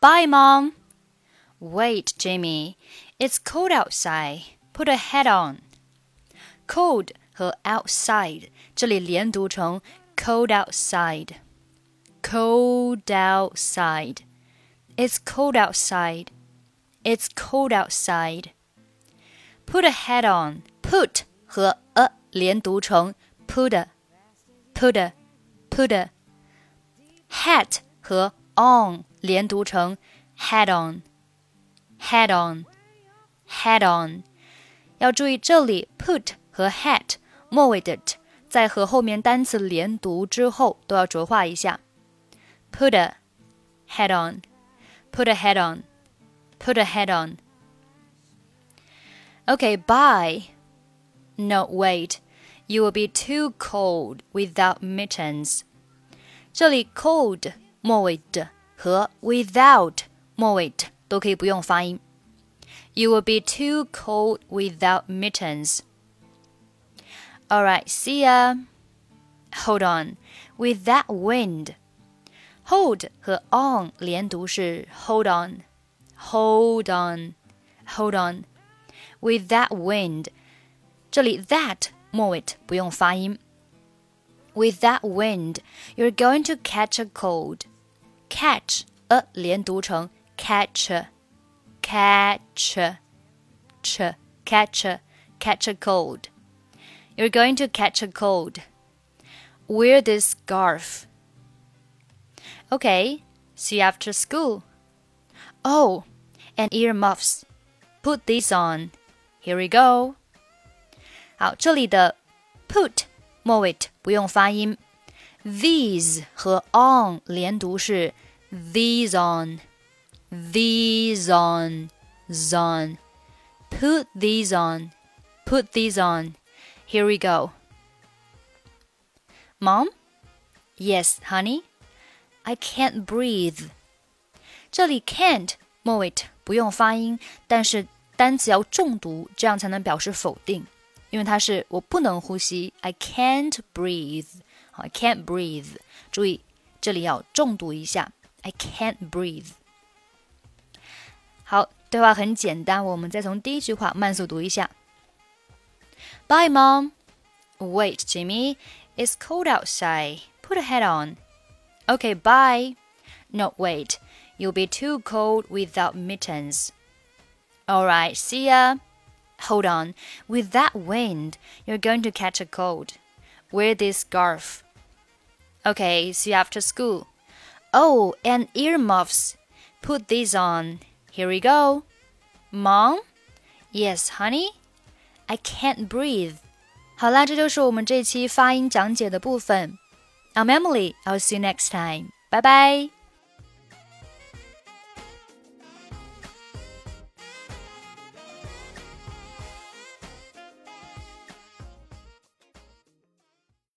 Bye, Mom. Wait, Jimmy. It's cold outside. Put a hat on. Cold 和 outside 这里连读成 cold outside. Cold outside. It's cold outside. It's cold outside. Put a hat on. Put 和 a 连读成 put put put hat 和 on 连读成 head on head on head on。要注意这里 put 和 hat 末尾的 t 在和后面单词连读之后都要浊化一下。Put a head on, put a head on, put a head on. Okay, bye. No, wait. You will be too cold without mittens. 这里 cold 末尾的 和 without 末尾的都可以不用发音。You will be too cold without mittens. Alright, see ya. Hold on. With that wind. Hold 和 on 连读是 hold on, hold on, hold on. With that wind. 这里 that 末尾不用发音。With that wind, you're going to catch a cold. Catch a 连读成 catch, catch, ch, catch, catch a cold. You're going to catch a cold. Wear this scarf. Okay, see you after school. Oh, and earmuffs. Put these on. Here we go. 好，这里的 put 末尾不用发音 ，these 和 on 连读是 these on，these on，on。Put these on, put these on. Here we go. Mom? Yes, honey. I can't breathe. 这里 can't 末尾不用发音，但是单词要重读，这样才能表示否定。因为它是我不能呼吸，I can't breathe，好 ，I can't breathe。注意这里要重读一下，I can't breathe。好，对话很简单，我们再从第一句话慢速读一下。Bye, mom. Wait, Jimmy. It's cold outside. Put a hat on. Okay, bye. No, wait. You'll be too cold without mittens. All right, see ya. Hold on. With that wind, you're going to catch a cold. Wear this scarf. Okay, see you after school. Oh, and earmuffs. Put these on. Here we go. Mom? Yes, honey? I can't breathe. 好啦，这就是我们这期发音讲解的部分。I'm Emily. I'll see you next time. Bye bye.